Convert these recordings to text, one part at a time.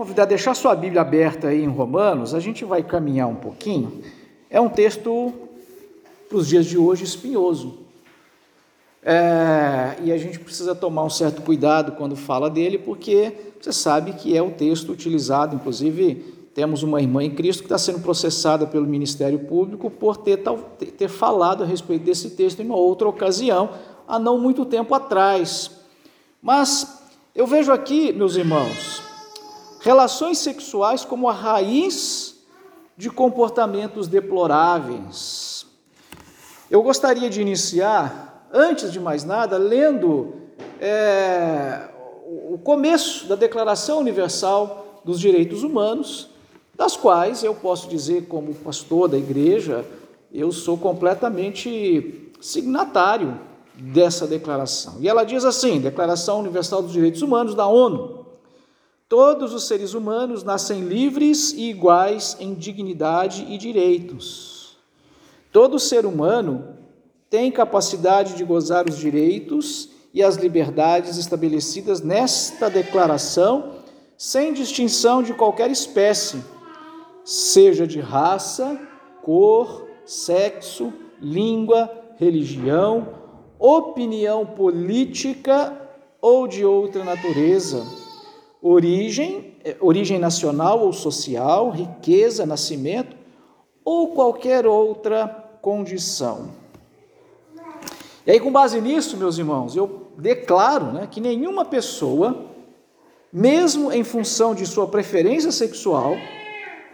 convidar a deixar sua Bíblia aberta aí em Romanos, a gente vai caminhar um pouquinho. É um texto para os dias de hoje espinhoso. É, e a gente precisa tomar um certo cuidado quando fala dele, porque você sabe que é o texto utilizado, inclusive temos uma irmã em Cristo que está sendo processada pelo Ministério Público por ter, ter falado a respeito desse texto em uma outra ocasião, há não muito tempo atrás. Mas eu vejo aqui, meus irmãos, relações sexuais como a raiz de comportamentos deploráveis. Eu gostaria de iniciar, antes de mais nada, lendo é, o começo da Declaração Universal dos Direitos Humanos, das quais eu posso dizer, como pastor da igreja, eu sou completamente signatário dessa declaração. E ela diz assim: Declaração Universal dos Direitos Humanos da ONU. Todos os seres humanos nascem livres e iguais em dignidade e direitos. Todo ser humano tem capacidade de gozar os direitos e as liberdades estabelecidas nesta declaração, sem distinção de qualquer espécie, seja de raça, cor, sexo, língua, religião, opinião política ou de outra natureza origem, é, origem nacional ou social, riqueza, nascimento ou qualquer outra condição. E aí, com base nisso, meus irmãos, eu declaro né, que nenhuma pessoa, mesmo em função de sua preferência sexual,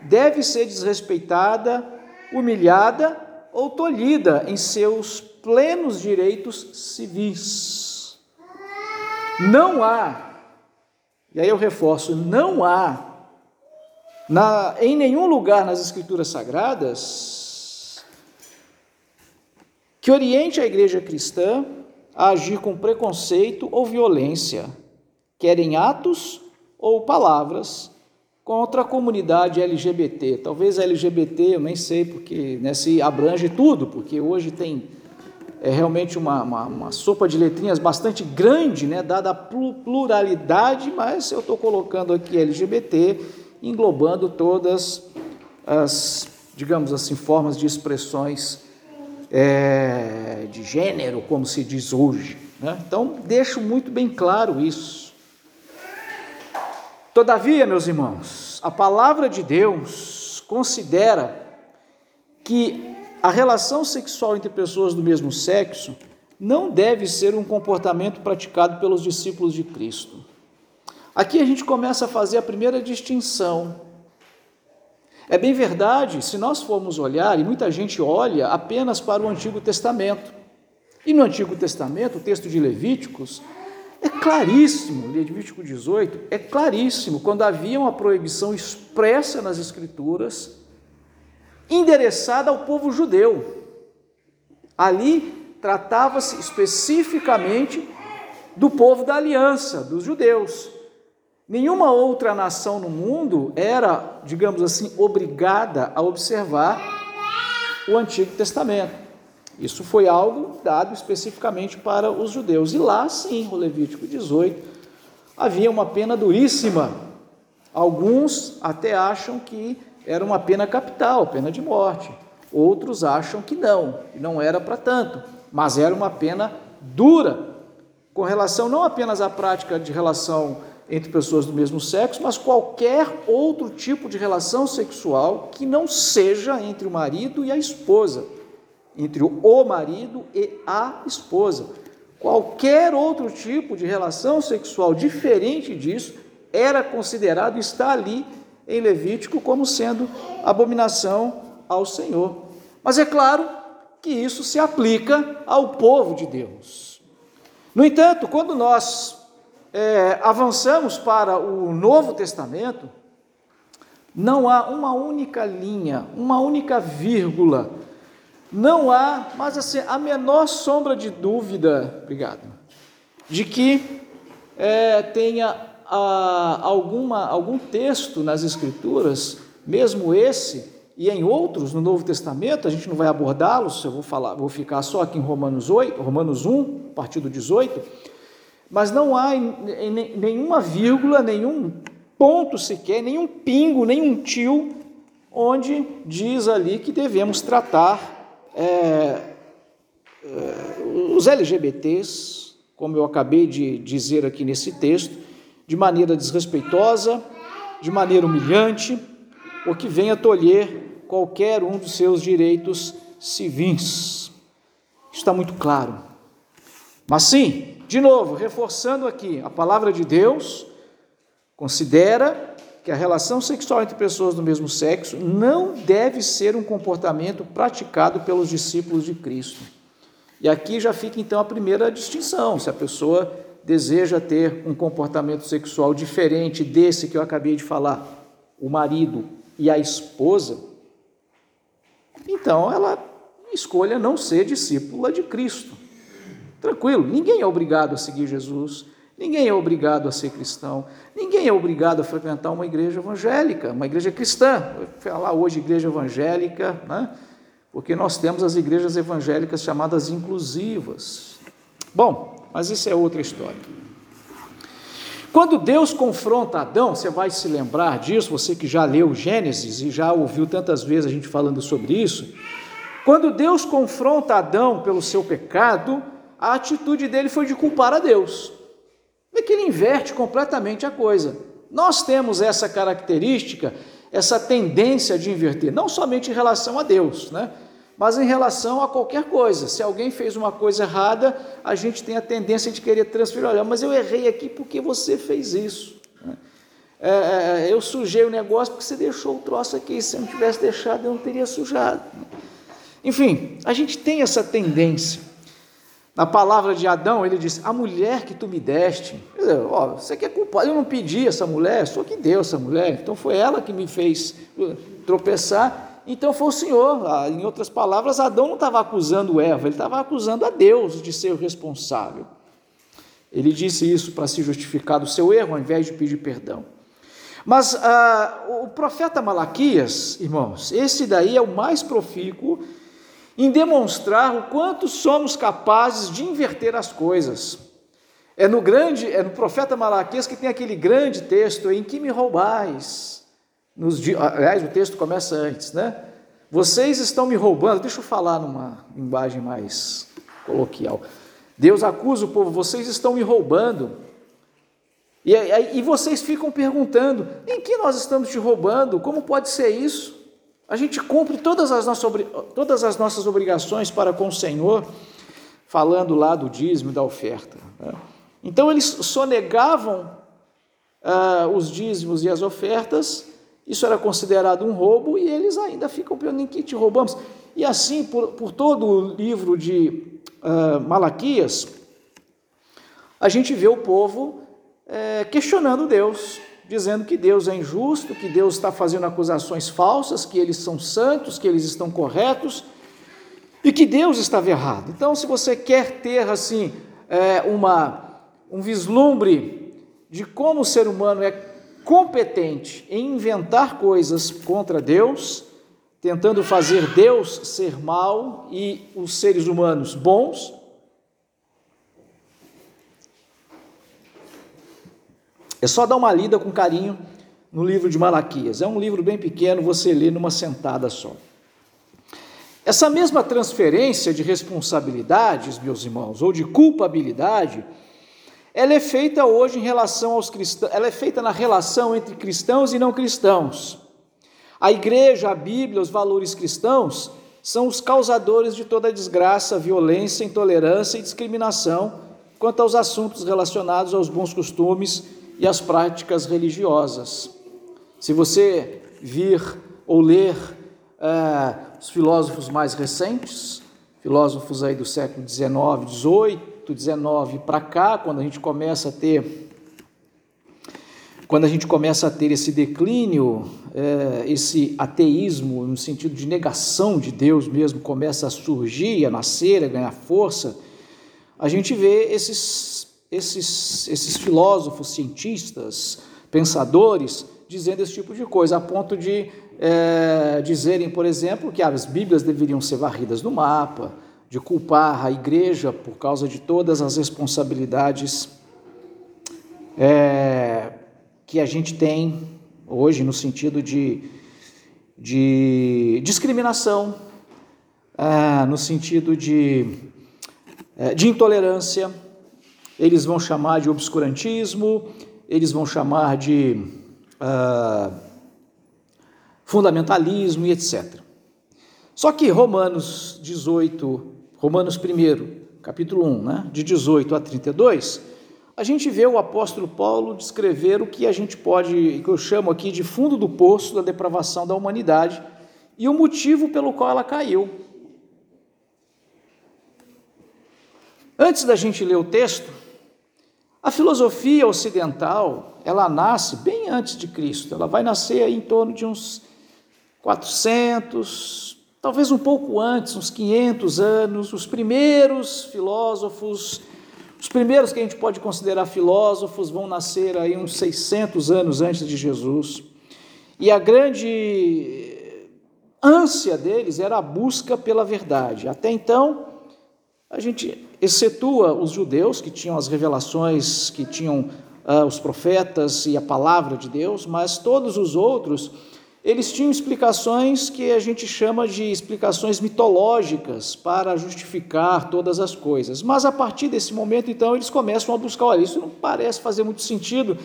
deve ser desrespeitada, humilhada ou tolhida em seus plenos direitos civis. Não há e aí eu reforço: não há na, em nenhum lugar nas Escrituras Sagradas que oriente a igreja cristã a agir com preconceito ou violência, quer em atos ou palavras, contra a comunidade LGBT. Talvez LGBT, eu nem sei, porque né, se abrange tudo, porque hoje tem é realmente uma, uma, uma, sopa de letrinhas bastante grande, né, dada a pluralidade, mas eu estou colocando aqui LGBT, englobando todas as, digamos assim, formas de expressões é, de gênero, como se diz hoje. Né? Então, deixo muito bem claro isso. Todavia, meus irmãos, a palavra de Deus considera que a relação sexual entre pessoas do mesmo sexo não deve ser um comportamento praticado pelos discípulos de Cristo. Aqui a gente começa a fazer a primeira distinção. É bem verdade, se nós formos olhar, e muita gente olha apenas para o Antigo Testamento. E no Antigo Testamento, o texto de Levíticos, é claríssimo, Levítico 18, é claríssimo, quando havia uma proibição expressa nas Escrituras endereçada ao povo judeu. Ali tratava-se especificamente do povo da aliança, dos judeus. Nenhuma outra nação no mundo era, digamos assim, obrigada a observar o Antigo Testamento. Isso foi algo dado especificamente para os judeus. E lá, sim, no Levítico 18, havia uma pena duríssima. Alguns até acham que era uma pena capital, pena de morte. Outros acham que não, não era para tanto, mas era uma pena dura, com relação não apenas à prática de relação entre pessoas do mesmo sexo, mas qualquer outro tipo de relação sexual que não seja entre o marido e a esposa, entre o marido e a esposa. Qualquer outro tipo de relação sexual diferente disso era considerado está ali em Levítico como sendo abominação ao Senhor. Mas é claro que isso se aplica ao povo de Deus. No entanto, quando nós é, avançamos para o Novo Testamento, não há uma única linha, uma única vírgula, não há, mas assim, a menor sombra de dúvida, obrigado, de que é, tenha ah, alguma, algum texto nas Escrituras, mesmo esse e em outros no Novo Testamento, a gente não vai abordá-los, eu vou falar, vou ficar só aqui em Romanos 8, Romanos 1, a partir do 18, mas não há em, em, nenhuma vírgula, nenhum ponto sequer, nenhum pingo, nenhum tio, onde diz ali que devemos tratar é, é, os LGBTs, como eu acabei de dizer aqui nesse texto, de maneira desrespeitosa, de maneira humilhante, ou que venha tolher qualquer um dos seus direitos civis. Está muito claro. Mas sim, de novo, reforçando aqui, a palavra de Deus considera que a relação sexual entre pessoas do mesmo sexo não deve ser um comportamento praticado pelos discípulos de Cristo. E aqui já fica então a primeira distinção: se a pessoa deseja ter um comportamento sexual diferente desse que eu acabei de falar, o marido e a esposa, então ela escolha não ser discípula de Cristo. Tranquilo, ninguém é obrigado a seguir Jesus, ninguém é obrigado a ser cristão, ninguém é obrigado a frequentar uma igreja evangélica, uma igreja cristã. Vou falar hoje igreja evangélica, né? porque nós temos as igrejas evangélicas chamadas inclusivas. Bom, mas isso é outra história. Quando Deus confronta Adão, você vai se lembrar disso, você que já leu Gênesis e já ouviu tantas vezes a gente falando sobre isso. Quando Deus confronta Adão pelo seu pecado, a atitude dele foi de culpar a Deus. É que ele inverte completamente a coisa. Nós temos essa característica, essa tendência de inverter, não somente em relação a Deus, né? Mas em relação a qualquer coisa. Se alguém fez uma coisa errada, a gente tem a tendência de querer transferir, olha, mas eu errei aqui porque você fez isso. Né? É, é, eu sujei o negócio porque você deixou o troço aqui, se eu não tivesse deixado, eu não teria sujado. Enfim, a gente tem essa tendência. Na palavra de Adão, ele disse: A mulher que tu me deste, dizer, ó, você quer culpar? Eu não pedi essa mulher, só que deu essa mulher, então foi ela que me fez tropeçar então foi o Senhor. Ah, em outras palavras, Adão não estava acusando Eva, ele estava acusando a Deus de ser o responsável. Ele disse isso para se justificar do seu erro, ao invés de pedir perdão. Mas ah, o profeta Malaquias, irmãos, esse daí é o mais profícuo em demonstrar o quanto somos capazes de inverter as coisas. É no grande, é no profeta Malaquias que tem aquele grande texto em que me roubais nos, aliás, o texto começa antes, né? Vocês estão me roubando, deixa eu falar numa linguagem mais coloquial. Deus acusa o povo, vocês estão me roubando. E, e, e vocês ficam perguntando: em que nós estamos te roubando? Como pode ser isso? A gente cumpre todas as nossas, todas as nossas obrigações para com o Senhor, falando lá do dízimo da oferta. Né? Então eles sonegavam ah, os dízimos e as ofertas isso era considerado um roubo e eles ainda ficam perguntando em que te roubamos. E assim, por, por todo o livro de uh, Malaquias, a gente vê o povo é, questionando Deus, dizendo que Deus é injusto, que Deus está fazendo acusações falsas, que eles são santos, que eles estão corretos e que Deus estava errado. Então, se você quer ter assim é, uma, um vislumbre de como o ser humano é competente em inventar coisas contra Deus, tentando fazer Deus ser mal e os seres humanos bons. É só dar uma lida com carinho no livro de Malaquias. É um livro bem pequeno, você lê numa sentada só. Essa mesma transferência de responsabilidades, meus irmãos, ou de culpabilidade, ela é feita hoje em relação aos cristãos, ela é feita na relação entre cristãos e não cristãos. A igreja, a Bíblia, os valores cristãos são os causadores de toda desgraça, violência, intolerância e discriminação quanto aos assuntos relacionados aos bons costumes e às práticas religiosas. Se você vir ou ler é, os filósofos mais recentes, filósofos aí do século XIX, XVIII, 19 para cá, quando a gente começa a ter quando a gente começa a ter esse declínio, é, esse ateísmo, no sentido de negação de Deus mesmo, começa a surgir, a nascer, a ganhar força, a gente vê esses, esses, esses filósofos, cientistas, pensadores, dizendo esse tipo de coisa, a ponto de é, dizerem, por exemplo, que as Bíblias deveriam ser varridas no mapa, de culpar a igreja por causa de todas as responsabilidades é, que a gente tem hoje no sentido de, de discriminação, ah, no sentido de, eh, de intolerância, eles vão chamar de obscurantismo, eles vão chamar de ah, fundamentalismo e etc. Só que Romanos 18, Romanos 1, capítulo 1, né, de 18 a 32, a gente vê o apóstolo Paulo descrever o que a gente pode, que eu chamo aqui de fundo do poço da depravação da humanidade e o motivo pelo qual ela caiu. Antes da gente ler o texto, a filosofia ocidental, ela nasce bem antes de Cristo. Ela vai nascer em torno de uns 400, talvez um pouco antes, uns 500 anos. Os primeiros filósofos os primeiros que a gente pode considerar filósofos vão nascer aí uns 600 anos antes de Jesus. E a grande ânsia deles era a busca pela verdade. Até então, a gente excetua os judeus, que tinham as revelações, que tinham uh, os profetas e a palavra de Deus, mas todos os outros eles tinham explicações que a gente chama de explicações mitológicas para justificar todas as coisas. Mas a partir desse momento, então, eles começam a buscar, olha, isso não parece fazer muito sentido.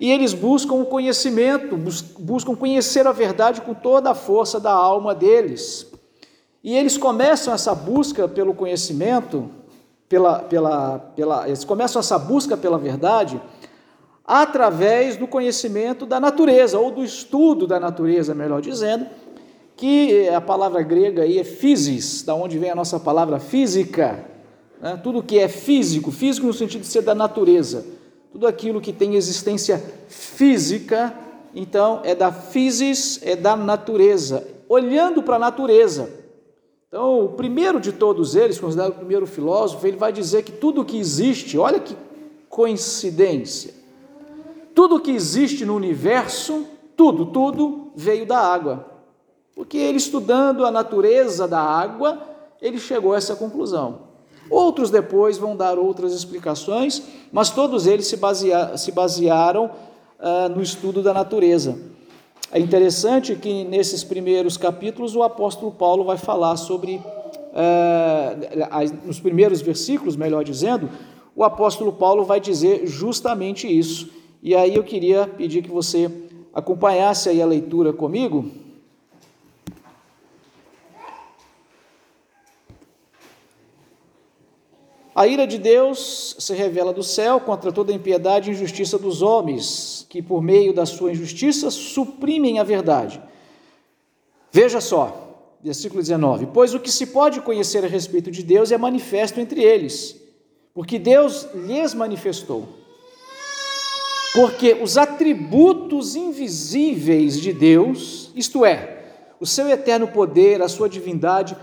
E eles buscam o conhecimento, buscam conhecer a verdade com toda a força da alma deles. E eles começam essa busca pelo conhecimento, pela, pela, pela, eles começam essa busca pela verdade através do conhecimento da natureza, ou do estudo da natureza, melhor dizendo, que a palavra grega aí é physis, da onde vem a nossa palavra física. Né? Tudo que é físico, físico no sentido de ser da natureza, tudo aquilo que tem existência física, então é da physis, é da natureza, olhando para a natureza. Então, o primeiro de todos eles, considerado o primeiro filósofo, ele vai dizer que tudo que existe, olha que coincidência, tudo que existe no universo, tudo, tudo veio da água. Porque ele estudando a natureza da água, ele chegou a essa conclusão. Outros depois vão dar outras explicações, mas todos eles se, basea, se basearam uh, no estudo da natureza. É interessante que nesses primeiros capítulos o apóstolo Paulo vai falar sobre, uh, nos primeiros versículos, melhor dizendo, o apóstolo Paulo vai dizer justamente isso e aí eu queria pedir que você acompanhasse aí a leitura comigo. A ira de Deus se revela do céu contra toda a impiedade e injustiça dos homens, que por meio da sua injustiça suprimem a verdade. Veja só, versículo 19: Pois o que se pode conhecer a respeito de Deus é manifesto entre eles, porque Deus lhes manifestou. Porque os atributos invisíveis de Deus, isto é, o seu eterno poder, a sua divindade,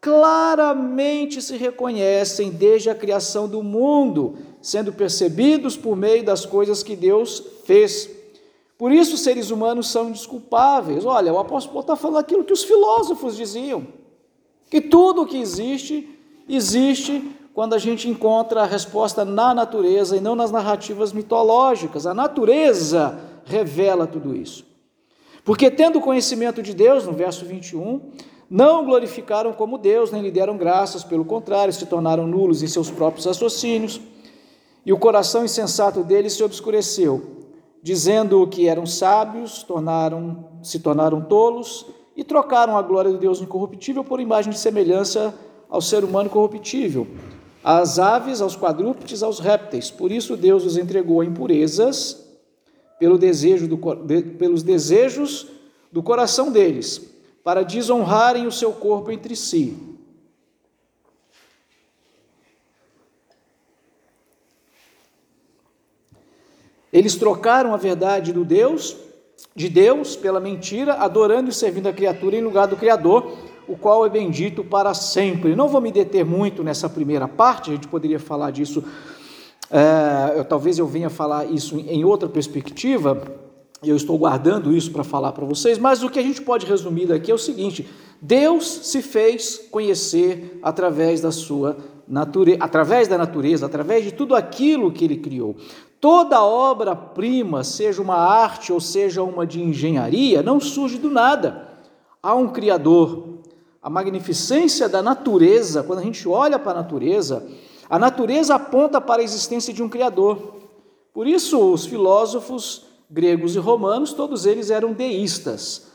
claramente se reconhecem desde a criação do mundo, sendo percebidos por meio das coisas que Deus fez. Por isso, os seres humanos são indesculpáveis. Olha, o apóstolo Paulo está falando aquilo que os filósofos diziam: que tudo o que existe, existe quando a gente encontra a resposta na natureza e não nas narrativas mitológicas. A natureza revela tudo isso. Porque, tendo conhecimento de Deus, no verso 21, não glorificaram como Deus, nem lhe deram graças, pelo contrário, se tornaram nulos em seus próprios raciocínios, e o coração insensato deles se obscureceu, dizendo que eram sábios, tornaram, se tornaram tolos e trocaram a glória de Deus incorruptível por imagem de semelhança ao ser humano corruptível às aves, aos quadrúpedes, aos répteis. Por isso Deus os entregou a impurezas pelo desejo do, de, pelos desejos do coração deles, para desonrarem o seu corpo entre si. Eles trocaram a verdade do Deus, de Deus, pela mentira, adorando e servindo a criatura em lugar do Criador, o qual é bendito para sempre. Não vou me deter muito nessa primeira parte, a gente poderia falar disso, é, eu, talvez eu venha falar isso em outra perspectiva, eu estou guardando isso para falar para vocês, mas o que a gente pode resumir daqui é o seguinte: Deus se fez conhecer através da sua natureza, através da natureza, através de tudo aquilo que ele criou. Toda obra-prima, seja uma arte ou seja uma de engenharia, não surge do nada. Há um Criador. A magnificência da natureza, quando a gente olha para a natureza, a natureza aponta para a existência de um Criador. Por isso, os filósofos gregos e romanos, todos eles eram deístas.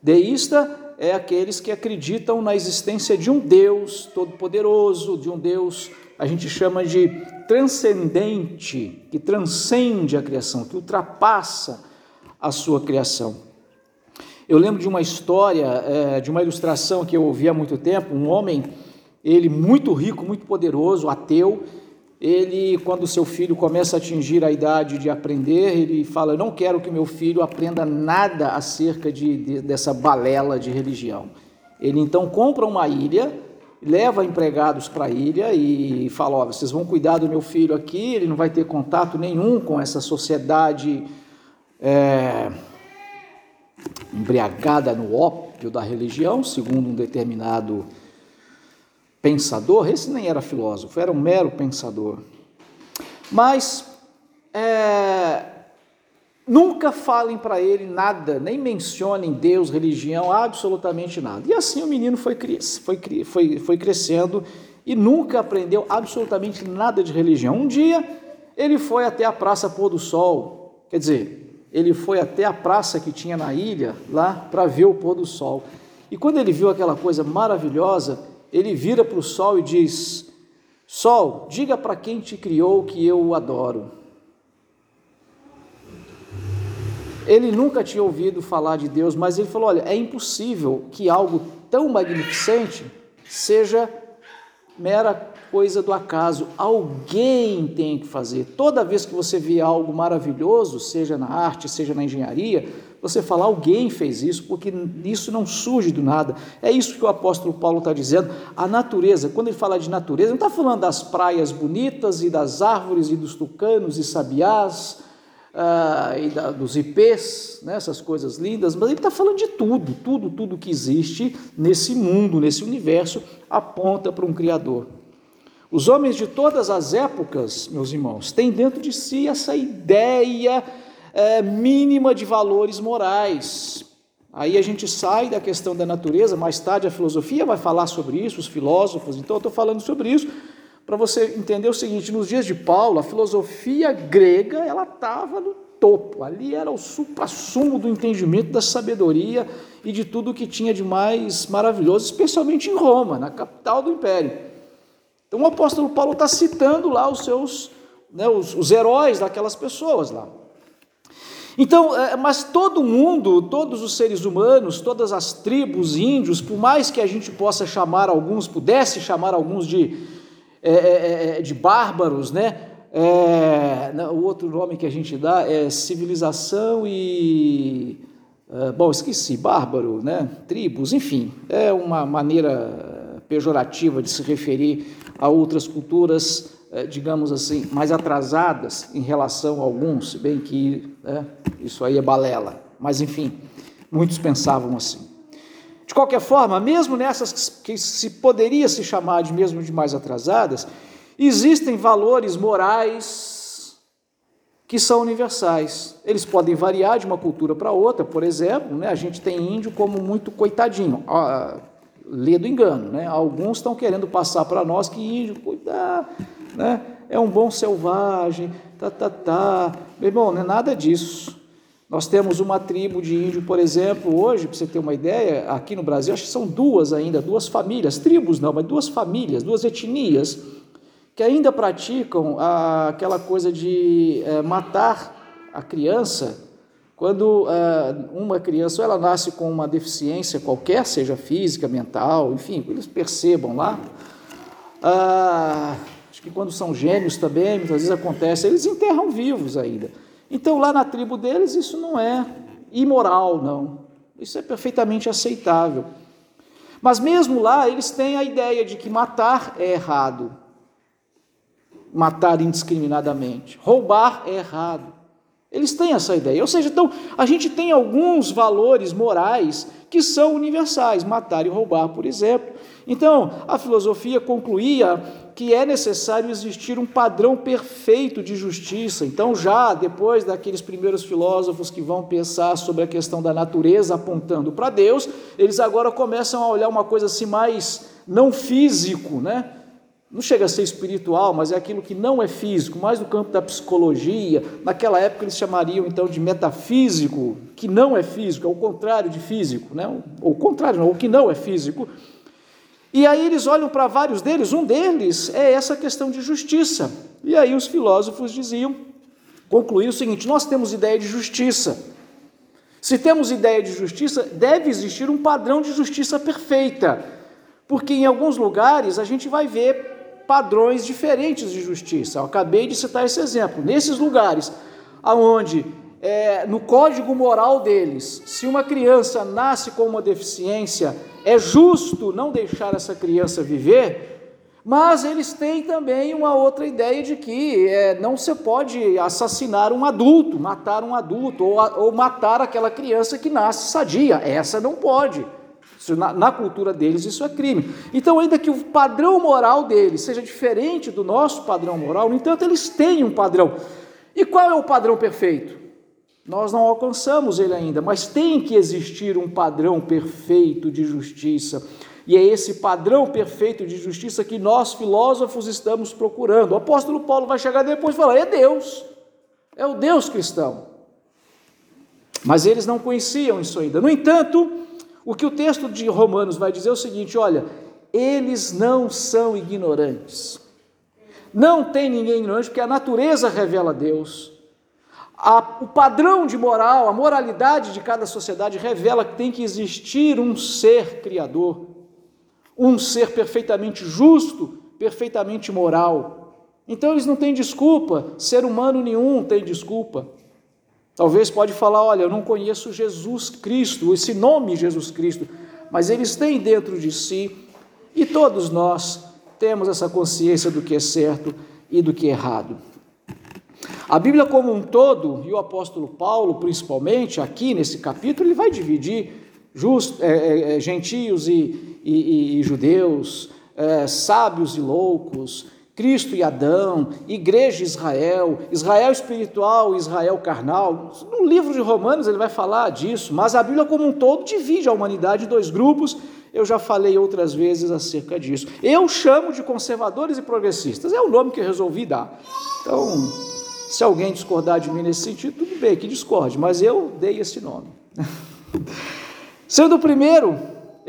Deísta é aqueles que acreditam na existência de um Deus todo-poderoso, de um Deus a gente chama de transcendente, que transcende a criação, que ultrapassa a sua criação. Eu lembro de uma história, é, de uma ilustração que eu ouvi há muito tempo, um homem, ele muito rico, muito poderoso, ateu, ele, quando seu filho começa a atingir a idade de aprender, ele fala: Eu não quero que meu filho aprenda nada acerca de, de, dessa balela de religião. Ele então compra uma ilha leva empregados para a ilha e fala: Ó, vocês vão cuidar do meu filho aqui, ele não vai ter contato nenhum com essa sociedade é, embriagada no ópio da religião, segundo um determinado pensador. Esse nem era filósofo, era um mero pensador. Mas é, Nunca falem para ele nada, nem mencionem Deus, religião, absolutamente nada. E assim o menino foi, foi, foi, foi crescendo e nunca aprendeu absolutamente nada de religião. Um dia ele foi até a Praça Pôr do Sol, quer dizer, ele foi até a praça que tinha na ilha, lá, para ver o pôr do sol. E quando ele viu aquela coisa maravilhosa, ele vira para o sol e diz: Sol, diga para quem te criou que eu o adoro. Ele nunca tinha ouvido falar de Deus, mas ele falou: olha, é impossível que algo tão magnificente seja mera coisa do acaso. Alguém tem que fazer. Toda vez que você vê algo maravilhoso, seja na arte, seja na engenharia, você fala, alguém fez isso, porque isso não surge do nada. É isso que o apóstolo Paulo está dizendo. A natureza, quando ele fala de natureza, não está falando das praias bonitas e das árvores e dos tucanos e sabiás ah, e da, dos IPs, né, essas coisas lindas, mas ele está falando de tudo, tudo, tudo que existe nesse mundo, nesse universo, aponta para um Criador. Os homens de todas as épocas, meus irmãos, têm dentro de si essa ideia é, mínima de valores morais. Aí a gente sai da questão da natureza, mais tarde a filosofia vai falar sobre isso, os filósofos, então eu estou falando sobre isso, para você entender o seguinte, nos dias de Paulo, a filosofia grega, ela estava no topo, ali era o supra-sumo do entendimento, da sabedoria e de tudo o que tinha de mais maravilhoso, especialmente em Roma, na capital do império. Então o apóstolo Paulo está citando lá os seus, né, os, os heróis daquelas pessoas lá. Então, é, mas todo mundo, todos os seres humanos, todas as tribos, índios, por mais que a gente possa chamar alguns, pudesse chamar alguns de é, é, é, é, de bárbaros, né? É, o outro nome que a gente dá é civilização e. bom, esqueci, bárbaro, né? Tribos, enfim, é uma maneira pejorativa de se referir a outras culturas, digamos assim, mais atrasadas em relação a alguns, se bem que né, isso aí é balela, mas enfim, muitos pensavam assim. De qualquer forma, mesmo nessas que se poderia se chamar de mesmo de mais atrasadas, existem valores morais que são universais. Eles podem variar de uma cultura para outra, por exemplo, né, a gente tem índio como muito coitadinho, ah, lê do engano, né? Alguns estão querendo passar para nós que índio, cuidar, né? É um bom selvagem, tá, tá, tá. Meu irmão, não é nada disso. Nós temos uma tribo de índio, por exemplo, hoje, para você ter uma ideia, aqui no Brasil, acho que são duas ainda, duas famílias, tribos não, mas duas famílias, duas etnias, que ainda praticam aquela coisa de é, matar a criança quando é, uma criança ela nasce com uma deficiência qualquer, seja física, mental, enfim, eles percebam lá. Ah, acho que quando são gêmeos também, muitas vezes acontece, eles enterram vivos ainda. Então, lá na tribo deles, isso não é imoral, não. Isso é perfeitamente aceitável. Mas mesmo lá, eles têm a ideia de que matar é errado. Matar indiscriminadamente. Roubar é errado. Eles têm essa ideia. Ou seja, então, a gente tem alguns valores morais que são universais. Matar e roubar, por exemplo. Então, a filosofia concluía que é necessário existir um padrão perfeito de justiça. Então, já depois daqueles primeiros filósofos que vão pensar sobre a questão da natureza apontando para Deus, eles agora começam a olhar uma coisa assim mais não físico, né? Não chega a ser espiritual, mas é aquilo que não é físico, mais do campo da psicologia. Naquela época eles chamariam então de metafísico, que não é físico, é o contrário de físico, né? Ou o contrário, não, o que não é físico. E aí eles olham para vários deles, um deles é essa questão de justiça. E aí os filósofos diziam, concluíam o seguinte: nós temos ideia de justiça. Se temos ideia de justiça, deve existir um padrão de justiça perfeita. Porque em alguns lugares a gente vai ver padrões diferentes de justiça. Eu acabei de citar esse exemplo. Nesses lugares aonde é, no código moral deles, se uma criança nasce com uma deficiência, é justo não deixar essa criança viver, mas eles têm também uma outra ideia de que é, não se pode assassinar um adulto, matar um adulto, ou, ou matar aquela criança que nasce sadia. Essa não pode. Na, na, cultura deles, isso é crime. Então, ainda que o padrão moral deles seja diferente do nosso padrão moral, no entanto, eles têm um padrão. E qual é o padrão perfeito? Nós não alcançamos ele ainda, mas tem que existir um padrão perfeito de justiça. E é esse padrão perfeito de justiça que nós filósofos estamos procurando. O apóstolo Paulo vai chegar depois e falar: é Deus, é o Deus cristão. Mas eles não conheciam isso ainda. No entanto, o que o texto de Romanos vai dizer é o seguinte: olha, eles não são ignorantes. Não tem ninguém ignorante, porque a natureza revela Deus. A, o padrão de moral, a moralidade de cada sociedade revela que tem que existir um ser criador, um ser perfeitamente justo, perfeitamente moral. Então eles não têm desculpa, ser humano nenhum tem desculpa. Talvez pode falar, olha, eu não conheço Jesus Cristo, esse nome Jesus Cristo, mas eles têm dentro de si, e todos nós temos essa consciência do que é certo e do que é errado. A Bíblia como um todo, e o apóstolo Paulo principalmente, aqui nesse capítulo, ele vai dividir just, é, é, é, gentios e, e, e judeus, é, sábios e loucos, Cristo e Adão, igreja e Israel, Israel espiritual Israel carnal. No livro de Romanos ele vai falar disso, mas a Bíblia como um todo divide a humanidade em dois grupos. Eu já falei outras vezes acerca disso. Eu chamo de conservadores e progressistas, é o nome que eu resolvi dar. Então, se alguém discordar de mim nesse sentido, tudo bem, que discorde, mas eu dei esse nome. Sendo o primeiro,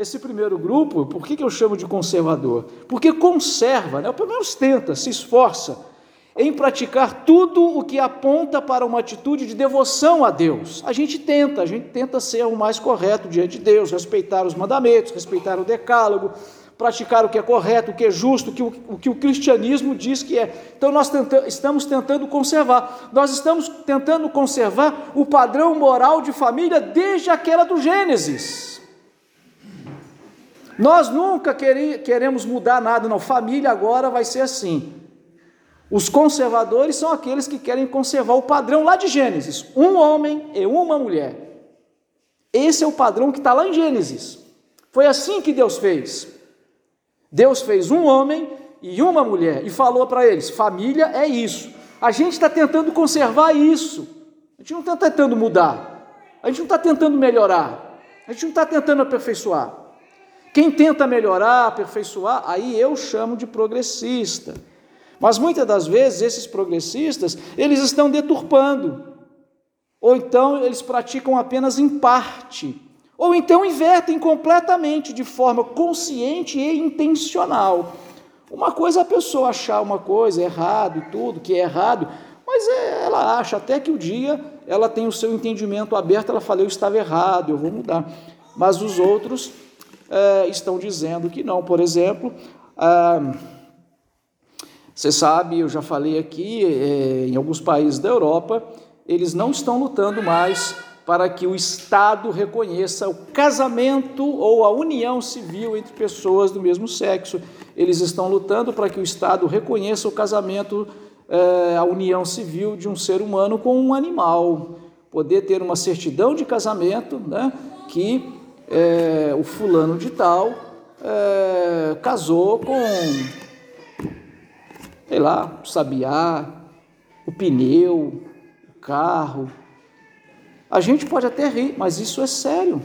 esse primeiro grupo, por que, que eu chamo de conservador? Porque conserva, né? pelo menos tenta, se esforça em praticar tudo o que aponta para uma atitude de devoção a Deus. A gente tenta, a gente tenta ser o mais correto diante de Deus, respeitar os mandamentos, respeitar o decálogo, praticar o que é correto, o que é justo, o que o, o, que o cristianismo diz que é. Então nós tenta, estamos tentando conservar, nós estamos tentando conservar o padrão moral de família desde aquela do Gênesis. Nós nunca queremos mudar nada, não. Família agora vai ser assim. Os conservadores são aqueles que querem conservar o padrão lá de Gênesis: um homem e uma mulher. Esse é o padrão que está lá em Gênesis. Foi assim que Deus fez. Deus fez um homem e uma mulher e falou para eles: família é isso. A gente está tentando conservar isso. A gente não está tentando mudar. A gente não está tentando melhorar. A gente não está tentando aperfeiçoar. Quem tenta melhorar, aperfeiçoar, aí eu chamo de progressista. Mas muitas das vezes esses progressistas, eles estão deturpando. Ou então eles praticam apenas em parte ou então invertem completamente de forma consciente e intencional. Uma coisa é a pessoa achar uma coisa errado e tudo, que é errado, mas é, ela acha até que o dia ela tem o seu entendimento aberto, ela fala, eu estava errado, eu vou mudar. Mas os outros é, estão dizendo que não. Por exemplo, ah, você sabe, eu já falei aqui, é, em alguns países da Europa, eles não estão lutando mais para que o Estado reconheça o casamento ou a união civil entre pessoas do mesmo sexo. Eles estão lutando para que o Estado reconheça o casamento, eh, a união civil de um ser humano com um animal. Poder ter uma certidão de casamento né, que eh, o fulano de tal eh, casou com sei lá, o sabiá, o pneu, o carro. A gente pode até rir, mas isso é sério.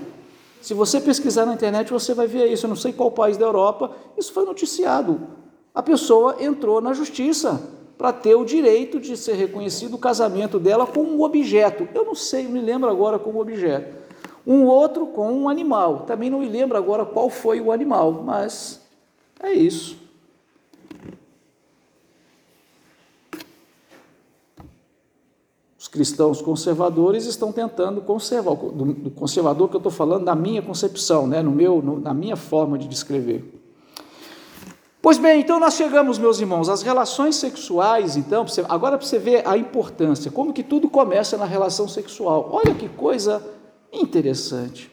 Se você pesquisar na internet, você vai ver isso. Eu não sei qual país da Europa, isso foi noticiado. A pessoa entrou na justiça para ter o direito de ser reconhecido o casamento dela com um objeto. Eu não sei, me lembro agora como objeto. Um outro com um animal. Também não me lembro agora qual foi o animal, mas é isso. Os cristãos conservadores estão tentando conservar, do conservador que eu estou falando, na minha concepção, né, no meu, no, na minha forma de descrever. Pois bem, então nós chegamos, meus irmãos, às relações sexuais, então, agora para você ver a importância, como que tudo começa na relação sexual. Olha que coisa interessante.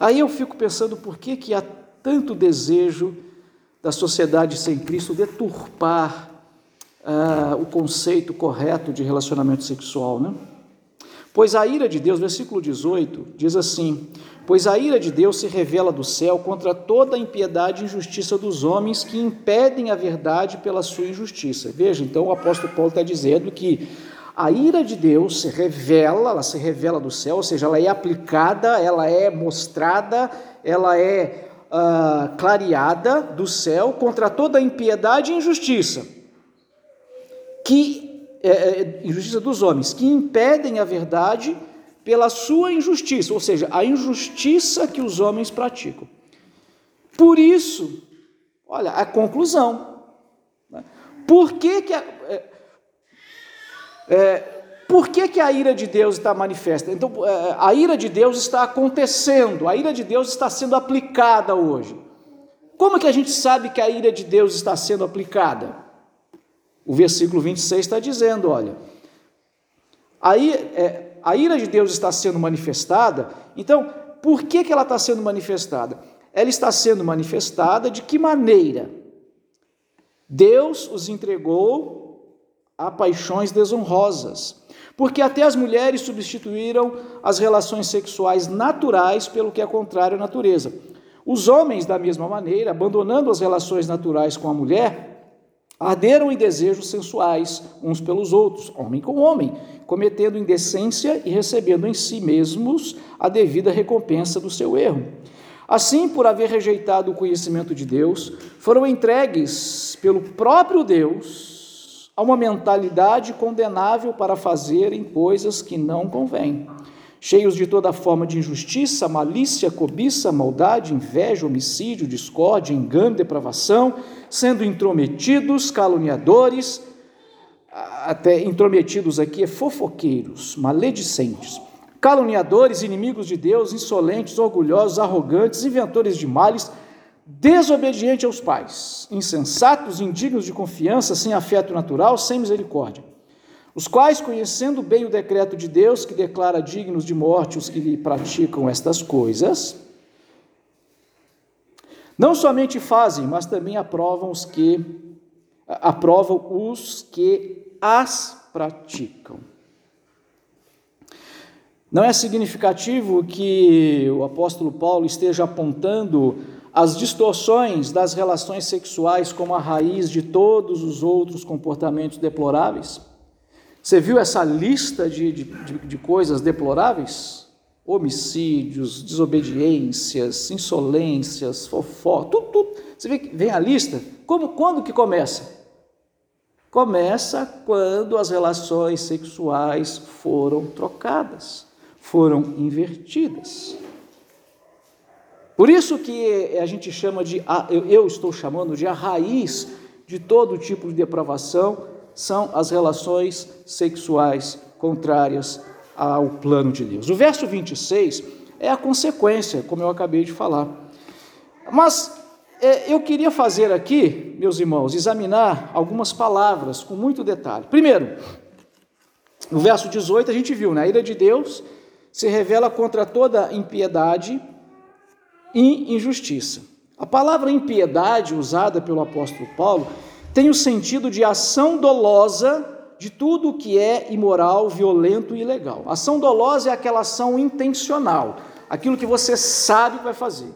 Aí eu fico pensando por que, que há tanto desejo da sociedade sem Cristo deturpar ah, o conceito correto de relacionamento sexual, né? Pois a ira de Deus, versículo 18, diz assim: Pois a ira de Deus se revela do céu contra toda a impiedade e injustiça dos homens que impedem a verdade pela sua injustiça. Veja, então o apóstolo Paulo está dizendo que a ira de Deus se revela, ela se revela do céu, ou seja, ela é aplicada, ela é mostrada, ela é uh, clareada do céu contra toda a impiedade e injustiça que é, é, injustiça dos homens, que impedem a verdade pela sua injustiça, ou seja, a injustiça que os homens praticam. Por isso, olha, a conclusão. Né? Por que, que a, é, é, por que, que a ira de Deus está manifesta? Então, é, a ira de Deus está acontecendo, a ira de Deus está sendo aplicada hoje. Como que a gente sabe que a ira de Deus está sendo aplicada? O versículo 26 está dizendo: olha, aí é, a ira de Deus está sendo manifestada, então por que, que ela está sendo manifestada? Ela está sendo manifestada de que maneira? Deus os entregou a paixões desonrosas, porque até as mulheres substituíram as relações sexuais naturais pelo que é contrário à natureza. Os homens, da mesma maneira, abandonando as relações naturais com a mulher, Arderam em desejos sensuais uns pelos outros, homem com homem, cometendo indecência e recebendo em si mesmos a devida recompensa do seu erro. Assim, por haver rejeitado o conhecimento de Deus, foram entregues pelo próprio Deus a uma mentalidade condenável para fazerem coisas que não convêm cheios de toda forma de injustiça, malícia, cobiça, maldade, inveja, homicídio, discórdia, engano, depravação, sendo intrometidos, caluniadores, até intrometidos aqui é fofoqueiros, maledicentes, caluniadores, inimigos de Deus, insolentes, orgulhosos, arrogantes, inventores de males, desobedientes aos pais, insensatos, indignos de confiança, sem afeto natural, sem misericórdia os quais, conhecendo bem o decreto de Deus, que declara dignos de morte os que lhe praticam estas coisas, não somente fazem, mas também aprovam os que aprovam os que as praticam. Não é significativo que o apóstolo Paulo esteja apontando as distorções das relações sexuais como a raiz de todos os outros comportamentos deploráveis? Você viu essa lista de, de, de coisas deploráveis? Homicídios, desobediências, insolências, fofó, tudo, tudo. Você vê que vem a lista? Como, quando que começa? Começa quando as relações sexuais foram trocadas, foram invertidas. Por isso que a gente chama de, eu estou chamando de a raiz de todo tipo de depravação são as relações sexuais contrárias ao plano de Deus. O verso 26 é a consequência, como eu acabei de falar. Mas é, eu queria fazer aqui, meus irmãos, examinar algumas palavras com muito detalhe. Primeiro, no verso 18 a gente viu, na né, ira de Deus se revela contra toda impiedade e injustiça. A palavra impiedade usada pelo apóstolo Paulo tem o sentido de ação dolosa de tudo que é imoral, violento e ilegal. Ação dolosa é aquela ação intencional, aquilo que você sabe que vai fazer.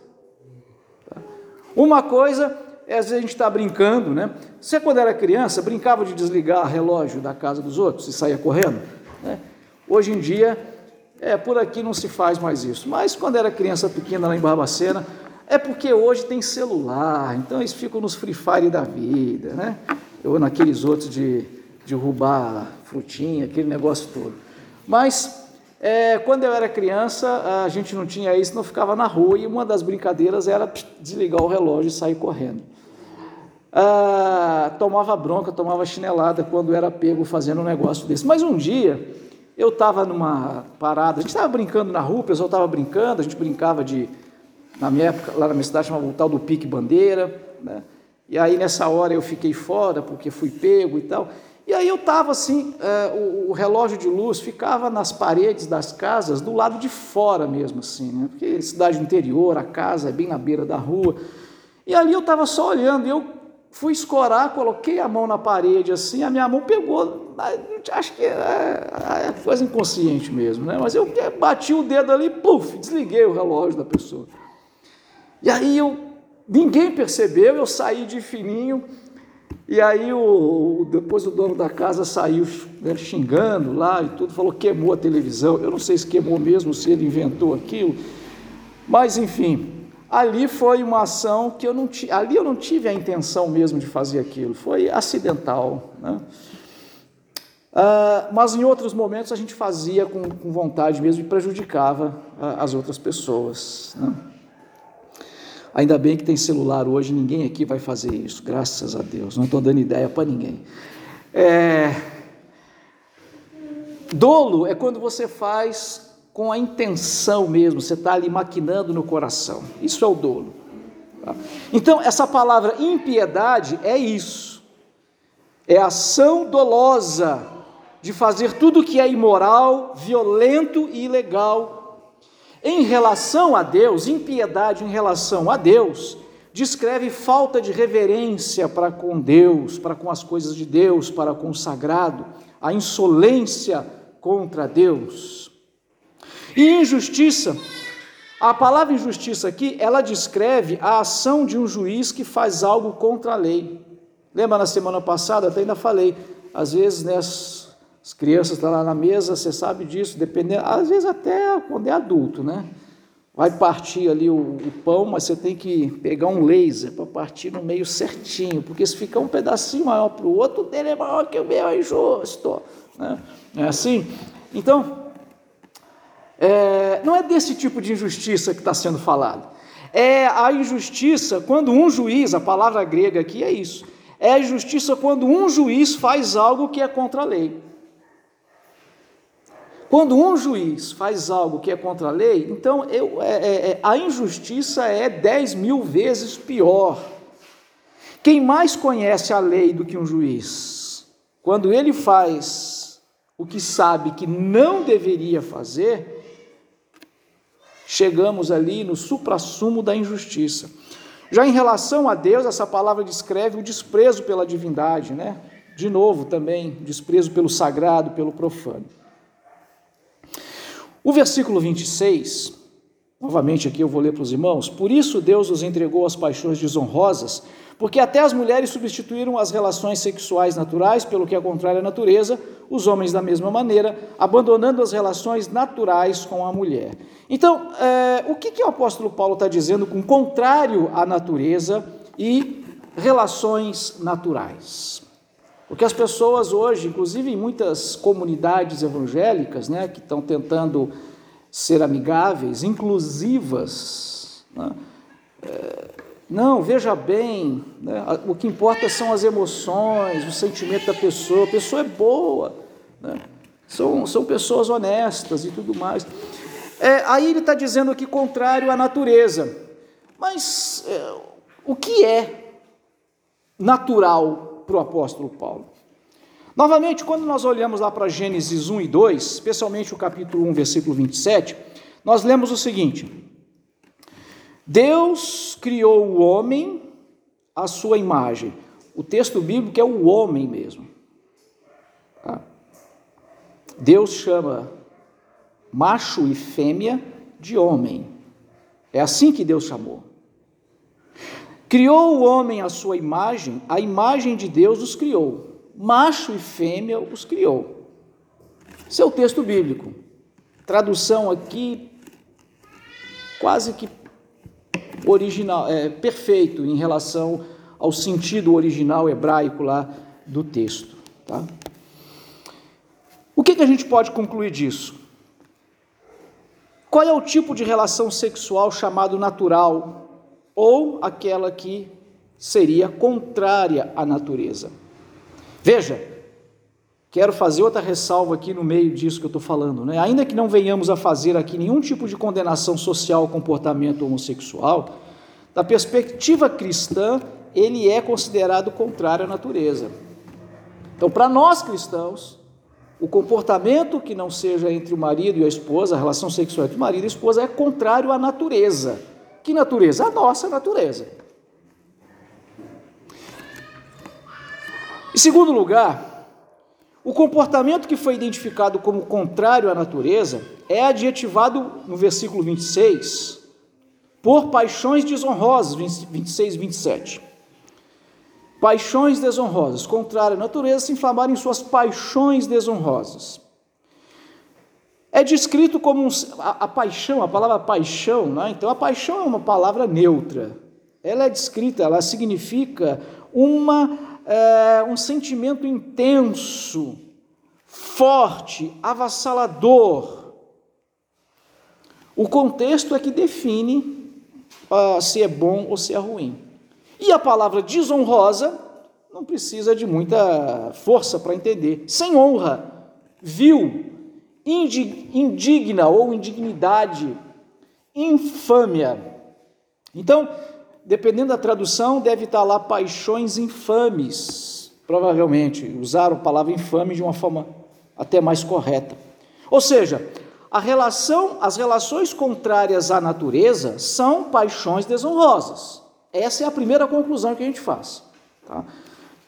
Uma coisa é às vezes a gente está brincando, né? Você, quando era criança, brincava de desligar relógio da casa dos outros e saía correndo? Né? Hoje em dia, é, por aqui não se faz mais isso. Mas quando era criança pequena lá em Barbacena, é porque hoje tem celular, então eles ficam nos Free Fire da vida, né? Ou naqueles outros de, de roubar frutinha, aquele negócio todo. Mas é, quando eu era criança, a gente não tinha isso, não ficava na rua e uma das brincadeiras era desligar o relógio e sair correndo. Ah, tomava bronca, tomava chinelada quando era pego fazendo um negócio desse. Mas um dia eu estava numa parada, a gente estava brincando na rua, o pessoal estava brincando, a gente brincava de, na minha época, lá na minha cidade chamava o tal do pique bandeira, né? E aí nessa hora eu fiquei fora porque fui pego e tal. E aí eu estava assim, é, o, o, relógio de luz ficava nas paredes das casas, do lado de fora mesmo, assim, né? Porque cidade interior, a casa é bem na beira da rua. E ali eu estava só olhando, e eu fui escorar, coloquei a mão na parede assim, a minha mão pegou, acho que é, é coisa inconsciente mesmo, né? Mas eu bati o dedo ali, puf, desliguei o relógio da pessoa. E aí eu, ninguém percebeu, eu saí de fininho e aí o, depois o dono da casa saiu né, xingando lá e tudo, falou que queimou a televisão. Eu não sei se queimou mesmo, se ele inventou aquilo, mas enfim, ali foi uma ação que eu não tive, ali eu não tive a intenção mesmo de fazer aquilo, foi acidental. Né? Ah, mas em outros momentos a gente fazia com, com vontade mesmo e prejudicava ah, as outras pessoas. Né? Ainda bem que tem celular hoje, ninguém aqui vai fazer isso, graças a Deus. Não estou dando ideia para ninguém. É... Dolo é quando você faz com a intenção mesmo, você está ali maquinando no coração. Isso é o dolo. Tá? Então, essa palavra impiedade é isso. É ação dolosa de fazer tudo que é imoral, violento e ilegal em relação a Deus, impiedade em relação a Deus, descreve falta de reverência para com Deus, para com as coisas de Deus, para com o sagrado, a insolência contra Deus. E injustiça, a palavra injustiça aqui, ela descreve a ação de um juiz que faz algo contra a lei. Lembra na semana passada, até ainda falei, às vezes né, as crianças estão lá na mesa, você sabe disso, dependendo, às vezes até quando é adulto, né? Vai partir ali o, o pão, mas você tem que pegar um laser para partir no meio certinho, porque se ficar um pedacinho maior para o outro, dele é maior que o meu, é injusto. Né? É assim? Então, é, não é desse tipo de injustiça que está sendo falado. É a injustiça quando um juiz, a palavra grega aqui é isso, é a injustiça quando um juiz faz algo que é contra a lei. Quando um juiz faz algo que é contra a lei, então eu, é, é, é a injustiça é dez mil vezes pior. Quem mais conhece a lei do que um juiz? Quando ele faz o que sabe que não deveria fazer, chegamos ali no suprassumo da injustiça. Já em relação a Deus, essa palavra descreve o desprezo pela divindade, né? De novo, também, desprezo pelo sagrado, pelo profano. O versículo 26, novamente aqui eu vou ler para os irmãos: Por isso Deus os entregou às paixões desonrosas, porque até as mulheres substituíram as relações sexuais naturais pelo que é contrário à natureza, os homens da mesma maneira, abandonando as relações naturais com a mulher. Então, é, o que, que o apóstolo Paulo está dizendo com contrário à natureza e relações naturais? Porque as pessoas hoje, inclusive em muitas comunidades evangélicas, né, que estão tentando ser amigáveis, inclusivas, né, é, não, veja bem, né, o que importa são as emoções, o sentimento da pessoa, a pessoa é boa, né, são, são pessoas honestas e tudo mais. É, aí ele está dizendo aqui contrário à natureza. Mas é, o que é natural para o apóstolo Paulo. Novamente, quando nós olhamos lá para Gênesis 1 e 2, especialmente o capítulo 1, versículo 27, nós lemos o seguinte: Deus criou o homem à sua imagem. O texto bíblico é o homem mesmo. Tá? Deus chama macho e fêmea de homem. É assim que Deus chamou. Criou o homem à sua imagem, a imagem de Deus os criou. Macho e fêmea os criou. Esse é texto bíblico. Tradução aqui quase que original, é, perfeito em relação ao sentido original hebraico lá do texto. Tá? O que, que a gente pode concluir disso? Qual é o tipo de relação sexual chamado natural ou aquela que seria contrária à natureza. Veja, quero fazer outra ressalva aqui no meio disso que eu estou falando. Né? Ainda que não venhamos a fazer aqui nenhum tipo de condenação social ao comportamento homossexual, da perspectiva cristã, ele é considerado contrário à natureza. Então, para nós cristãos, o comportamento que não seja entre o marido e a esposa, a relação sexual entre o marido e a esposa, é contrário à natureza. Que natureza? A nossa natureza. Em segundo lugar, o comportamento que foi identificado como contrário à natureza é adjetivado no versículo 26 por paixões desonrosas, 26 e 27. Paixões desonrosas, contrário à natureza, se inflamarem em suas paixões desonrosas é descrito como um, a, a, paixão, a palavra paixão, né? então a paixão é uma palavra neutra. Ela é descrita, ela significa uma, é, um sentimento intenso, forte, avassalador. O contexto é que define uh, se é bom ou se é ruim. E a palavra desonrosa não precisa de muita força para entender. Sem honra, vil, indigna ou indignidade, infâmia. Então, dependendo da tradução, deve estar lá paixões infames. Provavelmente usaram a palavra infame de uma forma até mais correta. Ou seja, a relação, as relações contrárias à natureza são paixões desonrosas. Essa é a primeira conclusão que a gente faz. Tá?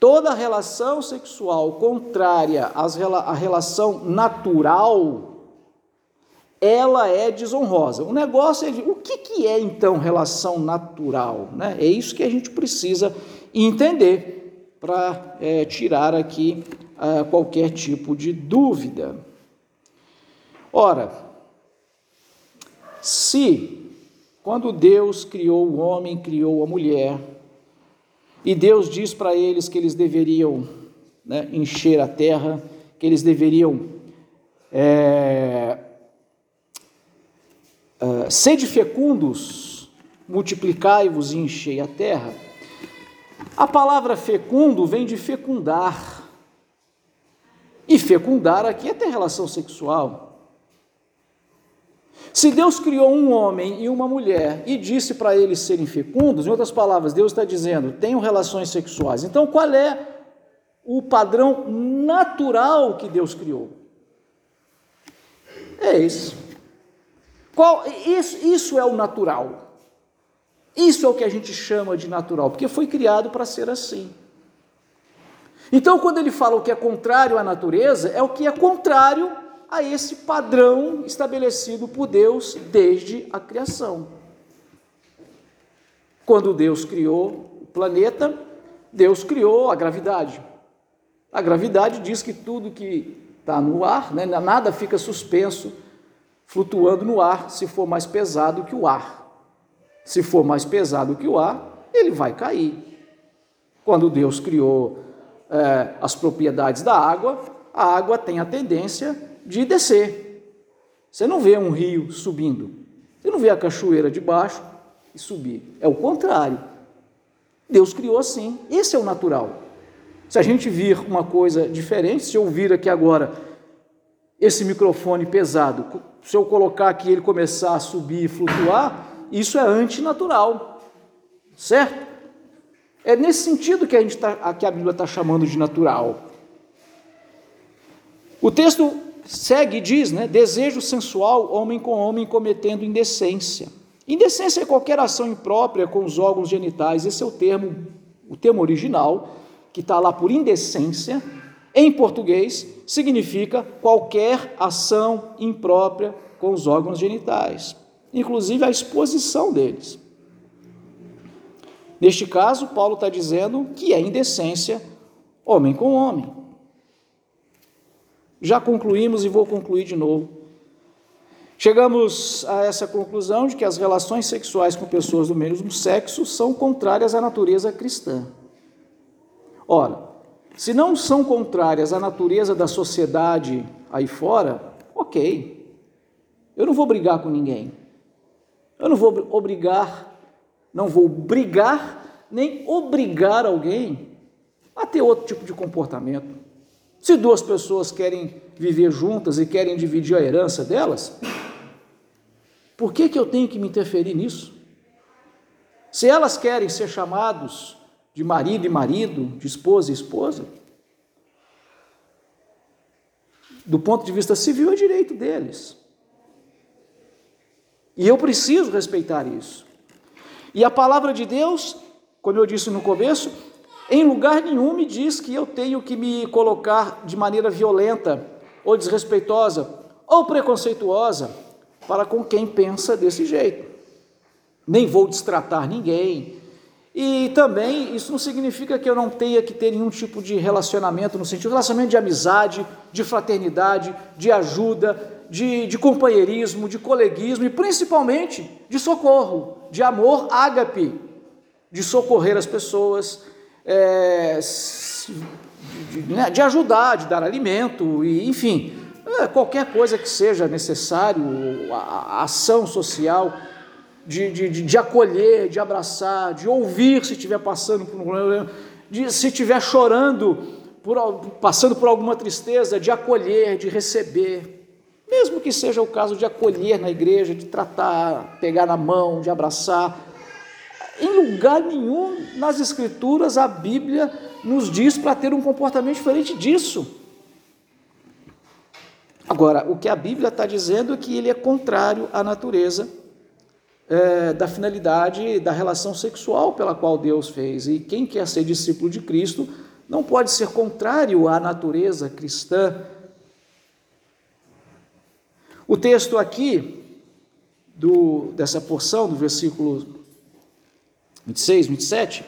Toda relação sexual contrária à relação natural, ela é desonrosa. O negócio é o que, que é então relação natural? Né? É isso que a gente precisa entender para é, tirar aqui é, qualquer tipo de dúvida. Ora, se quando Deus criou o homem, criou a mulher, e Deus diz para eles que eles deveriam né, encher a terra, que eles deveriam é, é, sede fecundos, multiplicai-vos e enchei a terra. A palavra fecundo vem de fecundar. E fecundar aqui é ter relação sexual. Se Deus criou um homem e uma mulher e disse para eles serem fecundos, em outras palavras, Deus está dizendo: tenham relações sexuais. Então, qual é o padrão natural que Deus criou? É esse. Qual, isso, isso é o natural. Isso é o que a gente chama de natural, porque foi criado para ser assim. Então, quando ele fala o que é contrário à natureza, é o que é contrário a esse padrão estabelecido por Deus desde a criação. Quando Deus criou o planeta, Deus criou a gravidade. A gravidade diz que tudo que está no ar, né, nada fica suspenso, flutuando no ar, se for mais pesado que o ar. Se for mais pesado que o ar, ele vai cair. Quando Deus criou é, as propriedades da água, a água tem a tendência de descer. Você não vê um rio subindo, você não vê a cachoeira de baixo e subir. É o contrário. Deus criou assim. Esse é o natural. Se a gente vir uma coisa diferente, se eu vir aqui agora esse microfone pesado, se eu colocar aqui ele começar a subir e flutuar, isso é antinatural. Certo? É nesse sentido que a, gente tá, que a Bíblia está chamando de natural. O texto segue e diz, né? Desejo sensual, homem com homem cometendo indecência. Indecência é qualquer ação imprópria com os órgãos genitais. Esse é o termo, o termo original, que está lá por indecência. Em português, significa qualquer ação imprópria com os órgãos genitais, inclusive a exposição deles. Neste caso, Paulo está dizendo que é indecência homem com homem. Já concluímos e vou concluir de novo. Chegamos a essa conclusão de que as relações sexuais com pessoas do mesmo sexo são contrárias à natureza cristã. Ora, se não são contrárias à natureza da sociedade aí fora, ok. Eu não vou brigar com ninguém. Eu não vou obrigar, não vou brigar nem obrigar alguém a ter outro tipo de comportamento. Se duas pessoas querem viver juntas e querem dividir a herança delas, por que, que eu tenho que me interferir nisso? Se elas querem ser chamados de marido e marido, de esposa e esposa, do ponto de vista civil é direito deles. E eu preciso respeitar isso. E a palavra de Deus, como eu disse no começo, em lugar nenhum me diz que eu tenho que me colocar de maneira violenta ou desrespeitosa ou preconceituosa para com quem pensa desse jeito. Nem vou destratar ninguém. E também isso não significa que eu não tenha que ter nenhum tipo de relacionamento, no sentido de relacionamento de amizade, de fraternidade, de ajuda, de, de companheirismo, de coleguismo e principalmente de socorro, de amor ágape, de socorrer as pessoas, é, de, né, de, ajudar, de dar alimento, e, enfim, é, qualquer coisa que seja necessário, a, a ação social, de, de, de, acolher, de abraçar, de ouvir se estiver passando por um problema, de, se estiver chorando, por, passando por alguma tristeza, de acolher, de receber. Mesmo que seja o caso de acolher na igreja, de tratar, pegar na mão, de abraçar, em lugar nenhum nas Escrituras a Bíblia nos diz para ter um comportamento diferente disso. Agora, o que a Bíblia está dizendo é que ele é contrário à natureza é, da finalidade da relação sexual pela qual Deus fez. E quem quer ser discípulo de Cristo não pode ser contrário à natureza cristã. O texto aqui, do, dessa porção, do versículo 26, 27,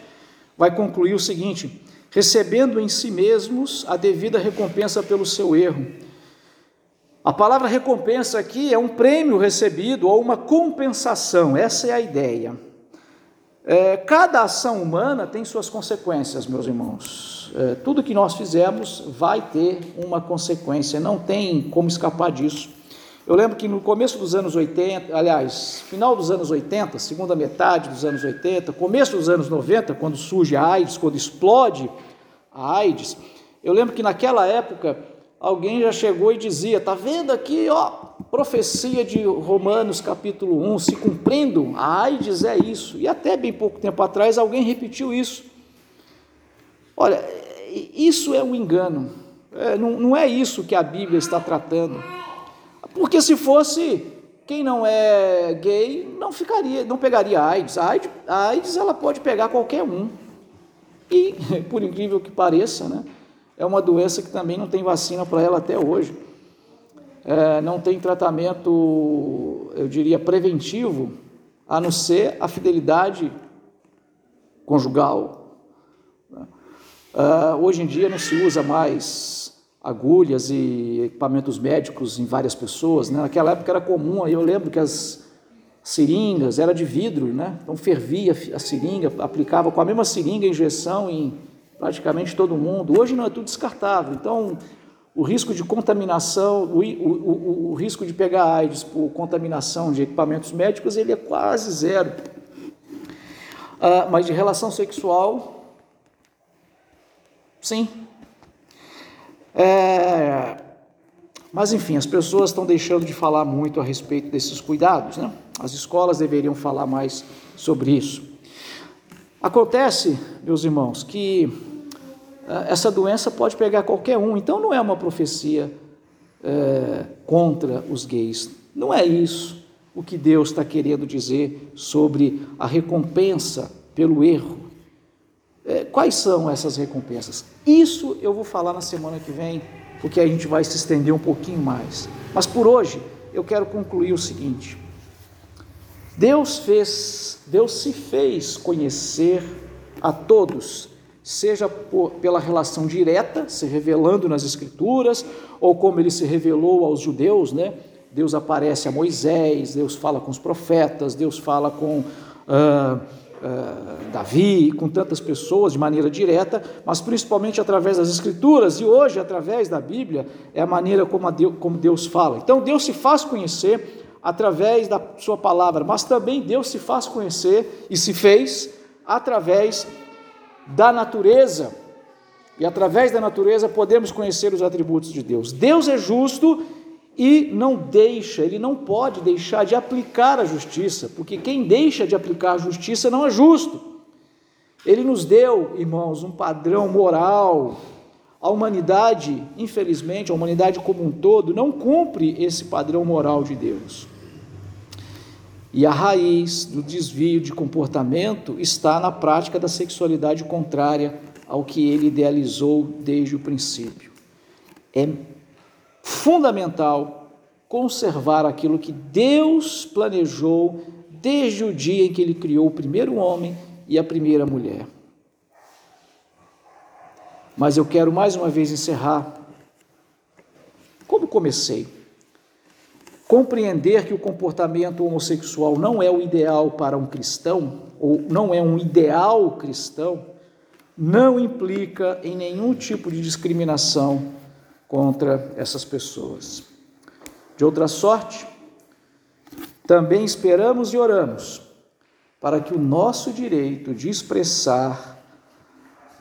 vai concluir o seguinte: recebendo em si mesmos a devida recompensa pelo seu erro. A palavra recompensa aqui é um prêmio recebido ou uma compensação, essa é a ideia. É, cada ação humana tem suas consequências, meus irmãos. É, tudo que nós fizemos vai ter uma consequência, não tem como escapar disso. Eu lembro que no começo dos anos 80, aliás, final dos anos 80, segunda metade dos anos 80, começo dos anos 90, quando surge a AIDS, quando explode a AIDS, eu lembro que naquela época alguém já chegou e dizia: "Tá vendo aqui, ó, profecia de Romanos capítulo 1 se cumprindo? A AIDS é isso". E até bem pouco tempo atrás alguém repetiu isso. Olha, isso é um engano. É, não, não é isso que a Bíblia está tratando. Porque se fosse quem não é gay não ficaria, não pegaria AIDS. A AIDS, a AIDS ela pode pegar qualquer um. E, por incrível que pareça, né, é uma doença que também não tem vacina para ela até hoje. É, não tem tratamento, eu diria, preventivo, a não ser a fidelidade conjugal. Uh, hoje em dia não se usa mais agulhas e equipamentos médicos em várias pessoas. Né? Naquela época era comum, eu lembro que as seringas era de vidro, né? então fervia a seringa, aplicava com a mesma seringa injeção em praticamente todo mundo. Hoje não é tudo descartável, então o risco de contaminação, o, o, o, o risco de pegar AIDS por contaminação de equipamentos médicos, ele é quase zero. Ah, mas de relação sexual, sim, é, mas enfim, as pessoas estão deixando de falar muito a respeito desses cuidados, né? As escolas deveriam falar mais sobre isso. Acontece, meus irmãos, que é, essa doença pode pegar qualquer um, então não é uma profecia é, contra os gays. Não é isso o que Deus está querendo dizer sobre a recompensa pelo erro. É, quais são essas recompensas? Isso eu vou falar na semana que vem, porque a gente vai se estender um pouquinho mais. Mas por hoje eu quero concluir o seguinte: Deus fez, Deus se fez conhecer a todos, seja por, pela relação direta, se revelando nas Escrituras, ou como ele se revelou aos judeus, né? Deus aparece a Moisés, Deus fala com os profetas, Deus fala com ah, ah, Davi, com tantas pessoas de maneira direta, mas principalmente através das Escrituras e hoje através da Bíblia é a maneira como, Deus, como Deus fala. Então Deus se faz conhecer através da Sua palavra, mas também Deus se faz conhecer e se fez através da natureza. E através da natureza podemos conhecer os atributos de Deus. Deus é justo e não deixa, ele não pode deixar de aplicar a justiça, porque quem deixa de aplicar a justiça não é justo. Ele nos deu, irmãos, um padrão moral. A humanidade, infelizmente, a humanidade como um todo, não cumpre esse padrão moral de Deus. E a raiz do desvio de comportamento está na prática da sexualidade contrária ao que ele idealizou desde o princípio. É fundamental conservar aquilo que Deus planejou desde o dia em que ele criou o primeiro homem e a primeira mulher. Mas eu quero mais uma vez encerrar como comecei Compreender que o comportamento homossexual não é o ideal para um cristão, ou não é um ideal cristão, não implica em nenhum tipo de discriminação contra essas pessoas. De outra sorte, também esperamos e oramos para que o nosso direito de expressar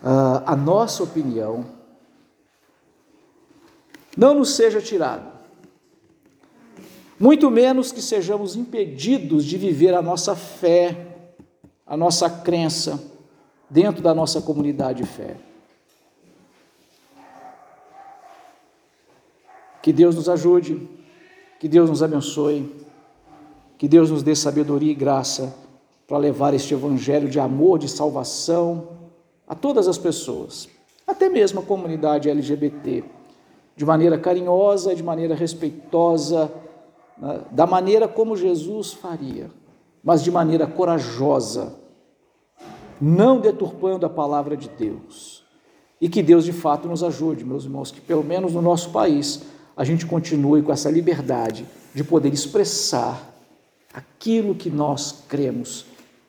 uh, a nossa opinião não nos seja tirado muito menos que sejamos impedidos de viver a nossa fé, a nossa crença dentro da nossa comunidade de fé. Que Deus nos ajude, que Deus nos abençoe, que Deus nos dê sabedoria e graça para levar este evangelho de amor, de salvação a todas as pessoas, até mesmo a comunidade LGBT, de maneira carinhosa, de maneira respeitosa, né, da maneira como Jesus faria, mas de maneira corajosa, não deturpando a palavra de Deus. E que Deus de fato nos ajude, meus irmãos, que pelo menos no nosso país a gente continue com essa liberdade de poder expressar aquilo que nós cremos,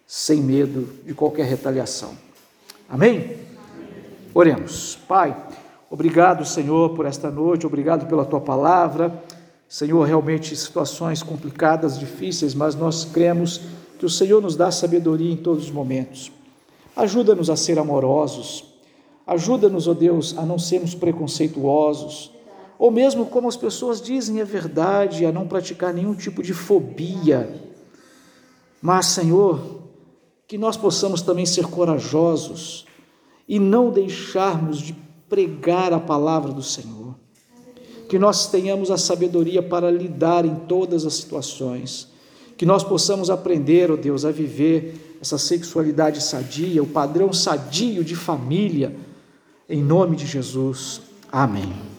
sem medo de qualquer retaliação. Amém? Oremos. Pai, obrigado, Senhor, por esta noite, obrigado pela tua palavra. Senhor, realmente situações complicadas, difíceis, mas nós cremos que o Senhor nos dá sabedoria em todos os momentos. Ajuda-nos a ser amorosos, ajuda-nos, ó oh Deus, a não sermos preconceituosos, ou mesmo como as pessoas dizem é verdade, a não praticar nenhum tipo de fobia. Mas, Senhor, que nós possamos também ser corajosos e não deixarmos de pregar a palavra do Senhor que nós tenhamos a sabedoria para lidar em todas as situações, que nós possamos aprender, ó oh Deus, a viver essa sexualidade sadia, o padrão sadio de família, em nome de Jesus. Amém.